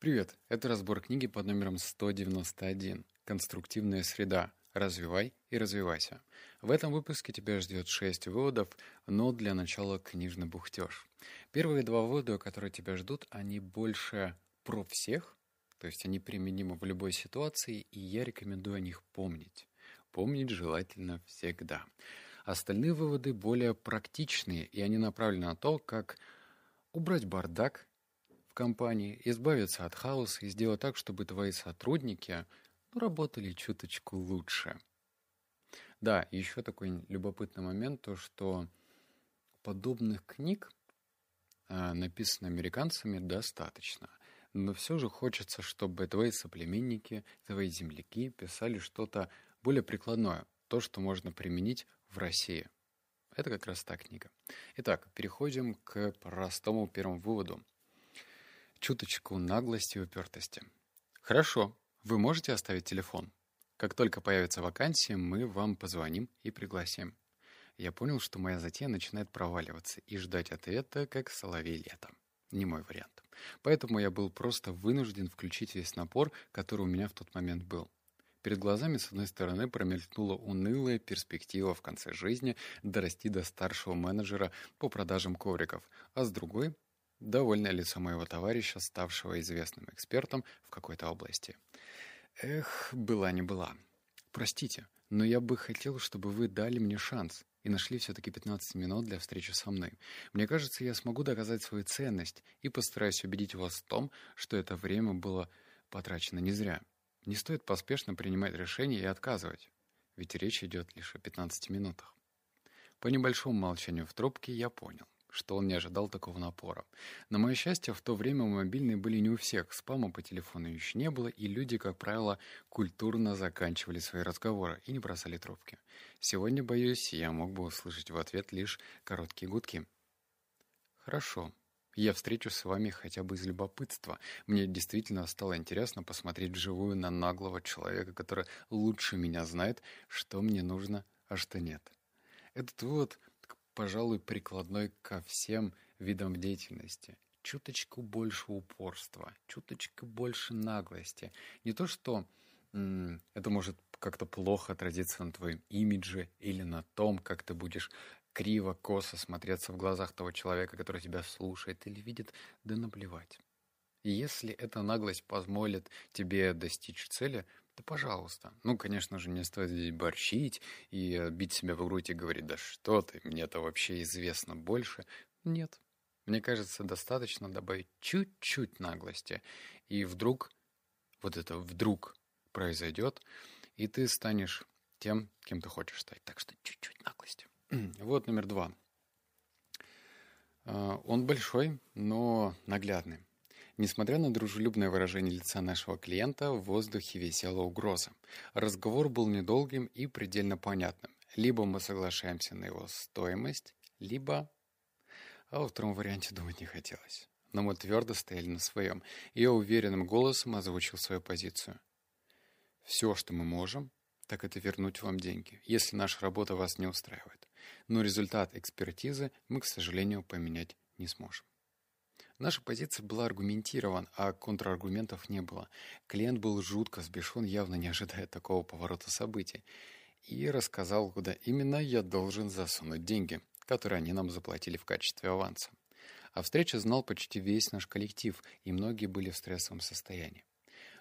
Привет, это разбор книги под номером 191 «Конструктивная среда. Развивай и развивайся». В этом выпуске тебя ждет 6 выводов, но для начала книжный бухтеж. Первые два вывода, которые тебя ждут, они больше про всех, то есть они применимы в любой ситуации, и я рекомендую о них помнить. Помнить желательно всегда. Остальные выводы более практичные, и они направлены на то, как убрать бардак компании, избавиться от хаоса и сделать так, чтобы твои сотрудники работали чуточку лучше. Да, еще такой любопытный момент, то что подобных книг, э, написанных американцами, достаточно. Но все же хочется, чтобы твои соплеменники, твои земляки писали что-то более прикладное, то, что можно применить в России. Это как раз та книга. Итак, переходим к простому первому выводу – чуточку наглости и упертости. Хорошо, вы можете оставить телефон. Как только появится вакансия, мы вам позвоним и пригласим. Я понял, что моя затея начинает проваливаться, и ждать ответа, как соловей летом. Не мой вариант. Поэтому я был просто вынужден включить весь напор, который у меня в тот момент был. Перед глазами, с одной стороны, промелькнула унылая перспектива в конце жизни дорасти до старшего менеджера по продажам ковриков, а с другой Довольное лицо моего товарища, ставшего известным экспертом в какой-то области. Эх, была не была. Простите, но я бы хотел, чтобы вы дали мне шанс и нашли все-таки 15 минут для встречи со мной. Мне кажется, я смогу доказать свою ценность и постараюсь убедить вас в том, что это время было потрачено не зря. Не стоит поспешно принимать решения и отказывать, ведь речь идет лишь о 15 минутах. По небольшому молчанию в трубке я понял что он не ожидал такого напора. На мое счастье, в то время мобильные были не у всех, спама по телефону еще не было, и люди, как правило, культурно заканчивали свои разговоры и не бросали трубки. Сегодня, боюсь, я мог бы услышать в ответ лишь короткие гудки. «Хорошо. Я встречусь с вами хотя бы из любопытства. Мне действительно стало интересно посмотреть вживую на наглого человека, который лучше меня знает, что мне нужно, а что нет. Этот вывод пожалуй, прикладной ко всем видам деятельности. Чуточку больше упорства, чуточку больше наглости. Не то, что это может как-то плохо отразиться на твоем имидже или на том, как ты будешь криво, косо смотреться в глазах того человека, который тебя слушает или видит, да наплевать. И если эта наглость позволит тебе достичь цели, да пожалуйста. Ну, конечно же, не стоит здесь борщить и бить себя в грудь и говорить, да что ты, мне это вообще известно больше. Нет. Мне кажется, достаточно добавить чуть-чуть наглости. И вдруг, вот это вдруг произойдет, и ты станешь тем, кем ты хочешь стать. Так что чуть-чуть наглости. Вот номер два. А, он большой, но наглядный. Несмотря на дружелюбное выражение лица нашего клиента, в воздухе висела угроза. Разговор был недолгим и предельно понятным. Либо мы соглашаемся на его стоимость, либо... А во втором варианте думать не хотелось. Но мы твердо стояли на своем, и я уверенным голосом озвучил свою позицию. Все, что мы можем, так это вернуть вам деньги, если наша работа вас не устраивает. Но результат экспертизы мы, к сожалению, поменять не сможем. Наша позиция была аргументирована, а контраргументов не было. Клиент был жутко сбешен, явно не ожидая такого поворота событий. И рассказал, куда именно я должен засунуть деньги, которые они нам заплатили в качестве аванса. О встрече знал почти весь наш коллектив, и многие были в стрессовом состоянии.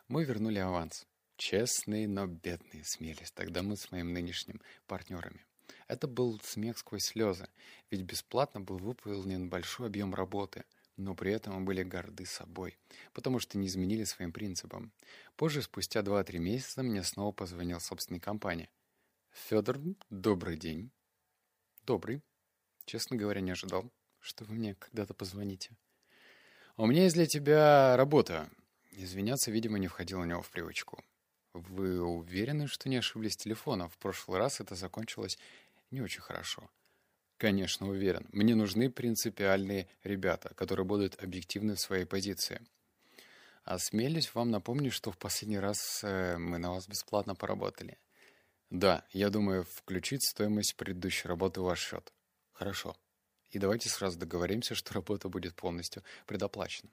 Мы вернули аванс. Честные, но бедные смелись тогда мы с моим нынешним партнерами. Это был смех сквозь слезы, ведь бесплатно был выполнен большой объем работы – но при этом были горды собой, потому что не изменили своим принципам. Позже, спустя 2-3 месяца, мне снова позвонил собственной компании. «Федор, добрый день». «Добрый». Честно говоря, не ожидал, что вы мне когда-то позвоните. «У меня есть для тебя работа». Извиняться, видимо, не входило у него в привычку. «Вы уверены, что не ошиблись телефоном? В прошлый раз это закончилось не очень хорошо». Конечно, уверен. Мне нужны принципиальные ребята, которые будут объективны в своей позиции. Осмелюсь вам напомнить, что в последний раз э, мы на вас бесплатно поработали. Да, я думаю включить стоимость предыдущей работы в ваш счет. Хорошо. И давайте сразу договоримся, что работа будет полностью предоплачена.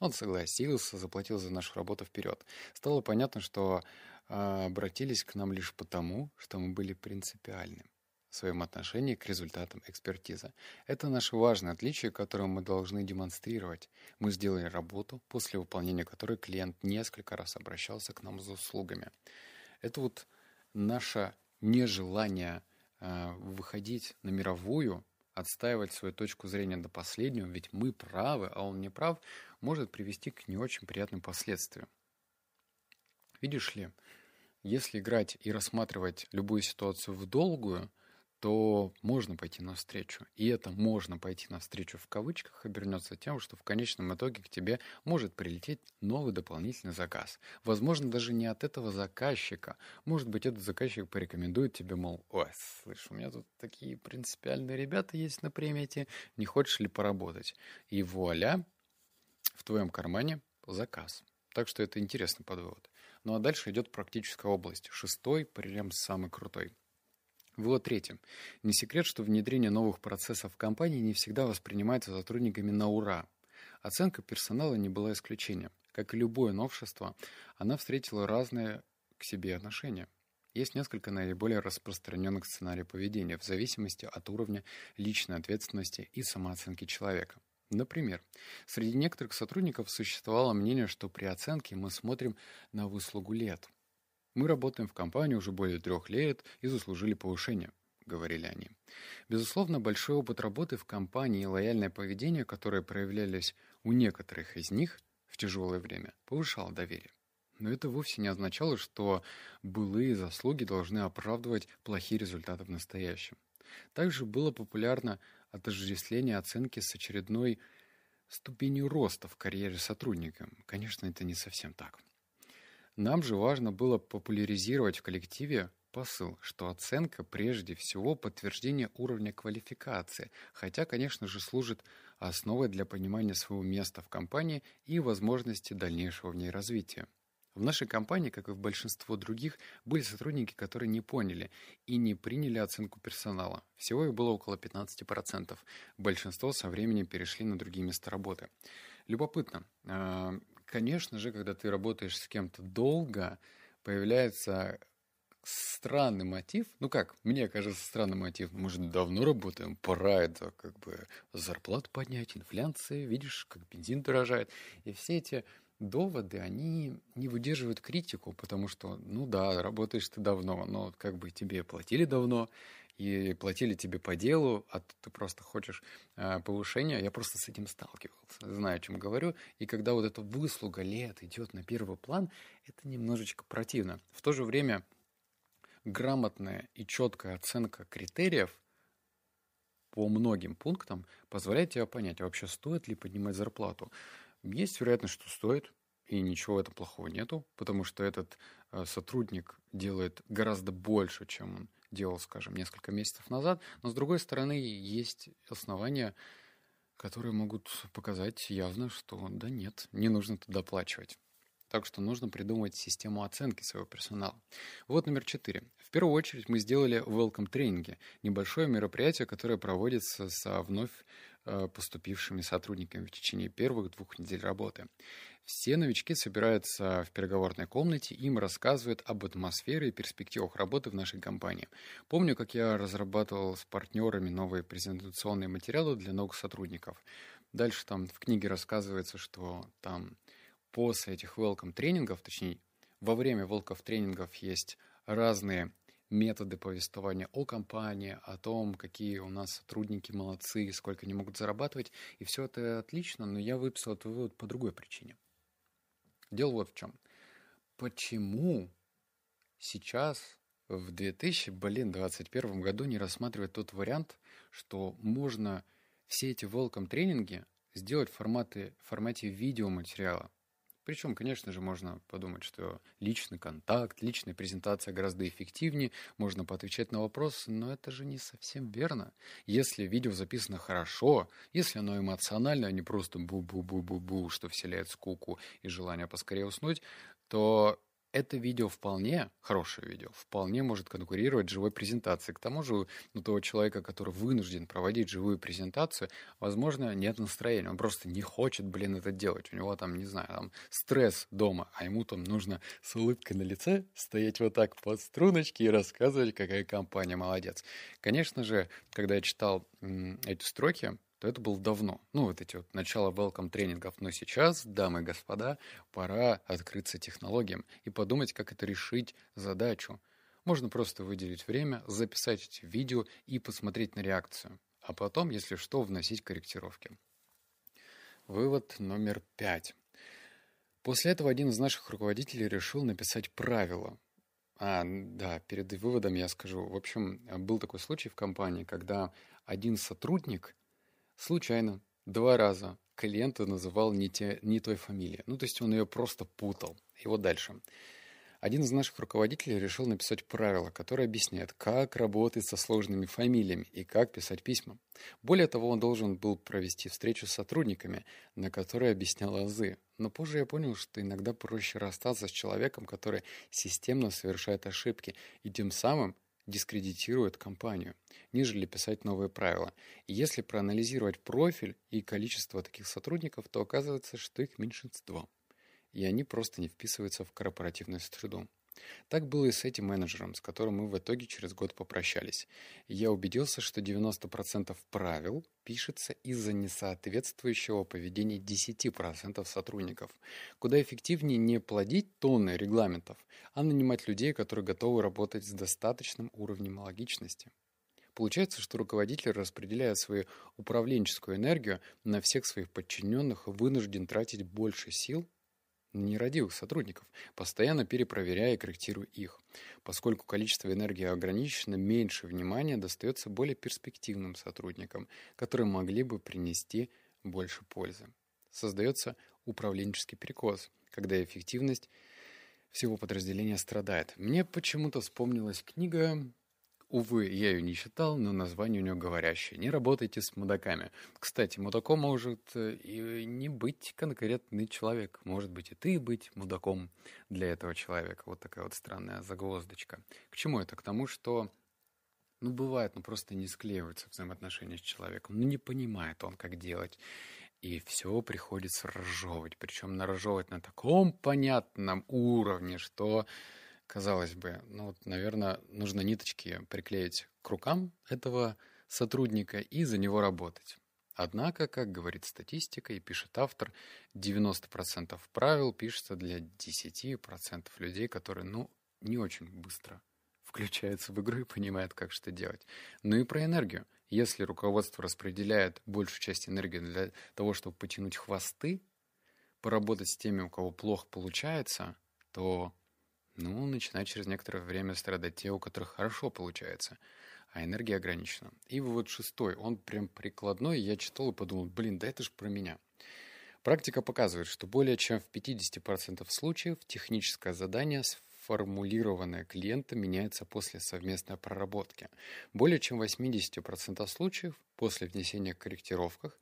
Он согласился, заплатил за нашу работу вперед. Стало понятно, что э, обратились к нам лишь потому, что мы были принципиальны в своем отношении к результатам экспертизы. Это наше важное отличие, которое мы должны демонстрировать. Мы сделали работу, после выполнения которой клиент несколько раз обращался к нам за услугами. Это вот наше нежелание э, выходить на мировую, отстаивать свою точку зрения до последнего, ведь мы правы, а он не прав, может привести к не очень приятным последствиям. Видишь ли, если играть и рассматривать любую ситуацию в долгую – то можно пойти навстречу. И это «можно пойти навстречу» в кавычках обернется тем, что в конечном итоге к тебе может прилететь новый дополнительный заказ. Возможно, даже не от этого заказчика. Может быть, этот заказчик порекомендует тебе, мол, ой, слышь, у меня тут такие принципиальные ребята есть на примете, не хочешь ли поработать? И вуаля, в твоем кармане заказ. Так что это интересный подвод. Ну а дальше идет практическая область. Шестой, прям самый крутой – Вывод третий. Не секрет, что внедрение новых процессов в компании не всегда воспринимается сотрудниками на ура. Оценка персонала не была исключением. Как и любое новшество, она встретила разные к себе отношения. Есть несколько наиболее распространенных сценариев поведения в зависимости от уровня личной ответственности и самооценки человека. Например, среди некоторых сотрудников существовало мнение, что при оценке мы смотрим на выслугу лет – мы работаем в компании уже более трех лет и заслужили повышение, говорили они. Безусловно, большой опыт работы в компании и лояльное поведение, которое проявлялись у некоторых из них в тяжелое время, повышало доверие. Но это вовсе не означало, что былые заслуги должны оправдывать плохие результаты в настоящем. Также было популярно отождествление оценки с очередной ступенью роста в карьере сотрудника. Конечно, это не совсем так. Нам же важно было популяризировать в коллективе посыл, что оценка прежде всего подтверждение уровня квалификации, хотя, конечно же, служит основой для понимания своего места в компании и возможности дальнейшего в ней развития. В нашей компании, как и в большинство других, были сотрудники, которые не поняли и не приняли оценку персонала. Всего их было около 15%. Большинство со временем перешли на другие места работы. Любопытно. Конечно же, когда ты работаешь с кем-то долго, появляется странный мотив. Ну как, мне кажется, странный мотив. Мы же давно работаем, пора это как бы зарплату поднять, инфляция, видишь, как бензин дорожает. И все эти доводы, они не выдерживают критику, потому что, ну да, работаешь ты давно, но как бы тебе платили давно, и платили тебе по делу, а ты просто хочешь э, повышения. Я просто с этим сталкивался, знаю, о чем говорю. И когда вот эта выслуга лет идет на первый план, это немножечко противно. В то же время грамотная и четкая оценка критериев по многим пунктам позволяет тебе понять, а вообще стоит ли поднимать зарплату. Есть вероятность, что стоит, и ничего в этом плохого нету, потому что этот э, сотрудник делает гораздо больше, чем он делал, скажем, несколько месяцев назад, но с другой стороны есть основания, которые могут показать явно, что да нет, не нужно туда доплачивать. Так что нужно придумать систему оценки своего персонала. Вот номер четыре. В первую очередь мы сделали welcome тренинги. Небольшое мероприятие, которое проводится со вновь э, поступившими сотрудниками в течение первых двух недель работы. Все новички собираются в переговорной комнате, им рассказывают об атмосфере и перспективах работы в нашей компании. Помню, как я разрабатывал с партнерами новые презентационные материалы для новых сотрудников. Дальше там в книге рассказывается, что там после этих welcome тренингов, точнее, во время welcome тренингов есть разные методы повествования о компании, о том, какие у нас сотрудники молодцы, сколько они могут зарабатывать. И все это отлично, но я выписал этот вывод по другой причине. Дело вот в чем. Почему сейчас в 2021 году не рассматривать тот вариант, что можно все эти welcome тренинги сделать в формате, в формате видеоматериала. Причем, конечно же, можно подумать, что личный контакт, личная презентация гораздо эффективнее, можно поотвечать на вопросы, но это же не совсем верно. Если видео записано хорошо, если оно эмоционально, а не просто бу-бу-бу-бу-бу, что вселяет скуку и желание поскорее уснуть, то это видео вполне, хорошее видео, вполне может конкурировать с живой презентацией. К тому же у того человека, который вынужден проводить живую презентацию, возможно, нет настроения. Он просто не хочет, блин, это делать. У него там, не знаю, там стресс дома, а ему там нужно с улыбкой на лице стоять вот так под струночки и рассказывать, какая компания молодец. Конечно же, когда я читал эти строки, то это было давно. Ну, вот эти вот начало welcome тренингов. Но сейчас, дамы и господа, пора открыться технологиям и подумать, как это решить задачу. Можно просто выделить время, записать эти видео и посмотреть на реакцию. А потом, если что, вносить корректировки. Вывод номер пять. После этого один из наших руководителей решил написать правила. А, да, перед выводом я скажу. В общем, был такой случай в компании, когда один сотрудник случайно два раза клиента называл не, те, не той фамилии. Ну, то есть он ее просто путал. И вот дальше. Один из наших руководителей решил написать правило, которое объясняет, как работать со сложными фамилиями и как писать письма. Более того, он должен был провести встречу с сотрудниками, на которой объяснял азы. Но позже я понял, что иногда проще расстаться с человеком, который системно совершает ошибки, и тем самым дискредитирует компанию, нежели писать новые правила. И если проанализировать профиль и количество таких сотрудников, то оказывается, что их меньшинство. И они просто не вписываются в корпоративную среду. Так было и с этим менеджером, с которым мы в итоге через год попрощались. я убедился, что 90% правил пишется из-за несоответствующего поведения 10% сотрудников. Куда эффективнее не плодить тонны регламентов, а нанимать людей, которые готовы работать с достаточным уровнем логичности. Получается, что руководитель распределяет свою управленческую энергию на всех своих подчиненных и вынужден тратить больше сил нерадивых сотрудников, постоянно перепроверяя и корректируя их. Поскольку количество энергии ограничено, меньше внимания достается более перспективным сотрудникам, которые могли бы принести больше пользы. Создается управленческий перекос, когда эффективность всего подразделения страдает. Мне почему-то вспомнилась книга Увы, я ее не читал, но название у нее говорящее. Не работайте с мудаками. Кстати, мудаком может э, и не быть конкретный человек. Может быть и ты быть мудаком для этого человека. Вот такая вот странная загвоздочка. К чему это? К тому, что ну, бывает, ну, просто не склеиваются взаимоотношения с человеком. Ну, не понимает он, как делать. И все приходится разжевывать. Причем наразжевывать на таком понятном уровне, что Казалось бы, ну вот, наверное, нужно ниточки приклеить к рукам этого сотрудника и за него работать. Однако, как говорит статистика и пишет автор, 90% правил пишется для 10% людей, которые, ну, не очень быстро включаются в игру и понимают, как что делать. Ну и про энергию. Если руководство распределяет большую часть энергии для того, чтобы потянуть хвосты, поработать с теми, у кого плохо получается, то ну, начинают через некоторое время страдать те, у которых хорошо получается, а энергия ограничена. И вот шестой, он прям прикладной, я читал и подумал, блин, да это же про меня. Практика показывает, что более чем в 50% случаев техническое задание сформулированное клиентом меняется после совместной проработки. Более чем в 80% случаев после внесения корректировках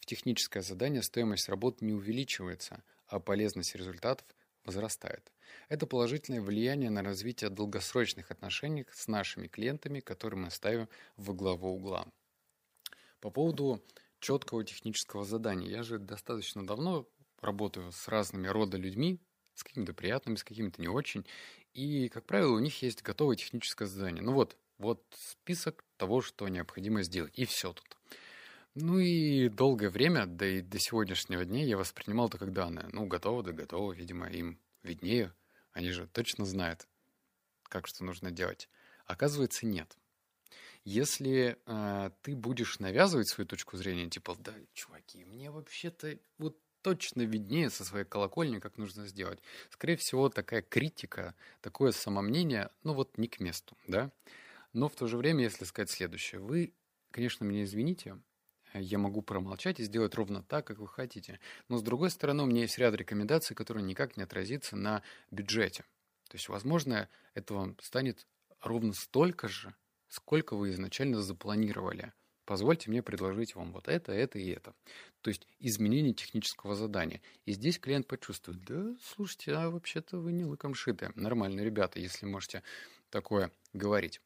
в техническое задание стоимость работ не увеличивается, а полезность результатов возрастает. Это положительное влияние на развитие долгосрочных отношений с нашими клиентами, которые мы ставим во главу угла. По поводу четкого технического задания. Я же достаточно давно работаю с разными рода людьми, с какими-то приятными, с какими-то не очень. И, как правило, у них есть готовое техническое задание. Ну вот, вот список того, что необходимо сделать. И все тут. Ну и долгое время, да и до сегодняшнего дня я воспринимал это как данное. Ну, готово, да готово, видимо, им виднее. Они же точно знают, как что нужно делать. Оказывается, нет. Если э, ты будешь навязывать свою точку зрения, типа, да, чуваки, мне вообще-то вот точно виднее со своей колокольни, как нужно сделать. Скорее всего, такая критика, такое самомнение, ну вот не к месту, да. Но в то же время, если сказать следующее, вы, конечно, меня извините, я могу промолчать и сделать ровно так, как вы хотите. Но, с другой стороны, у меня есть ряд рекомендаций, которые никак не отразится на бюджете. То есть, возможно, этого станет ровно столько же, сколько вы изначально запланировали Позвольте мне предложить вам вот это, это и это. То есть изменение технического задания. И здесь клиент почувствует, да, слушайте, а вообще-то вы не лыком шиты. Нормальные ребята, если можете такое говорить.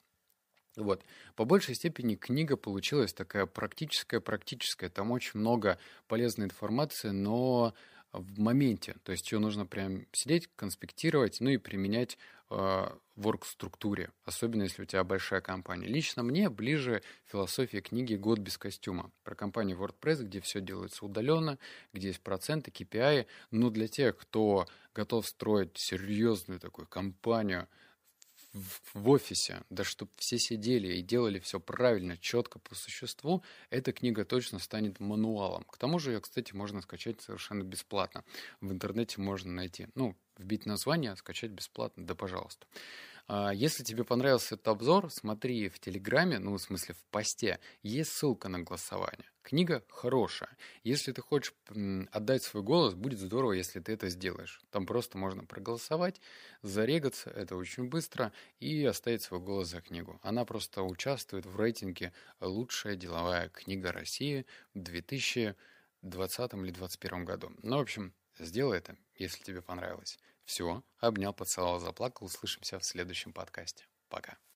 Вот. По большей степени книга получилась такая практическая, практическая. Там очень много полезной информации, но в моменте. То есть ее нужно прям сидеть, конспектировать, ну и применять э, в орг-структуре, особенно если у тебя большая компания. Лично мне ближе философия книги «Год без костюма» про компанию WordPress, где все делается удаленно, где есть проценты, KPI. Но для тех, кто готов строить серьезную такую компанию – в офисе, да чтобы все сидели и делали все правильно, четко по существу, эта книга точно станет мануалом. К тому же ее, кстати, можно скачать совершенно бесплатно. В интернете можно найти. Ну, вбить название, скачать бесплатно, да пожалуйста. А, если тебе понравился этот обзор, смотри в Телеграме, ну, в смысле в посте, есть ссылка на голосование. Книга хорошая. Если ты хочешь отдать свой голос, будет здорово, если ты это сделаешь. Там просто можно проголосовать, зарегаться, это очень быстро, и оставить свой голос за книгу. Она просто участвует в рейтинге «Лучшая деловая книга России» в 2020 или 2021 году. Ну, в общем, сделай это, если тебе понравилось. Все, обнял, поцеловал, заплакал. Услышимся в следующем подкасте. Пока.